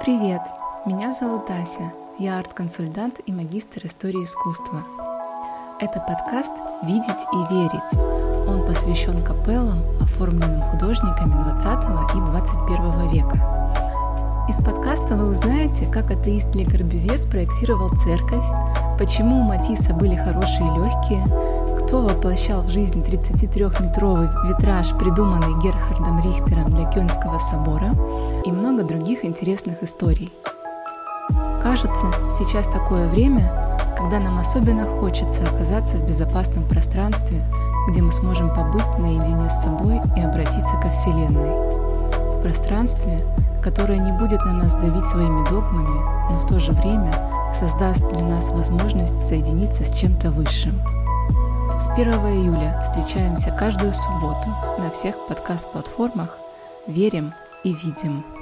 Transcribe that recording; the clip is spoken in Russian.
Привет! Меня зовут Ася. Я арт-консультант и магистр истории искусства. Это подкаст «Видеть и верить». Он посвящен капеллам, оформленным художниками 20 и 21 века. Из подкаста вы узнаете, как атеист Ле Корбюзье спроектировал церковь, почему у Матисса были хорошие легкие, кто воплощал в жизнь 33-метровый витраж, придуманный Герхардом Рихтером для Кёльнского собора, и много других интересных историй. Кажется, сейчас такое время, когда нам особенно хочется оказаться в безопасном пространстве, где мы сможем побыть наедине с собой и обратиться ко Вселенной. В пространстве, которое не будет на нас давить своими догмами, но в то же время создаст для нас возможность соединиться с чем-то высшим. С 1 июля встречаемся каждую субботу на всех подкаст-платформах. Верим и видим.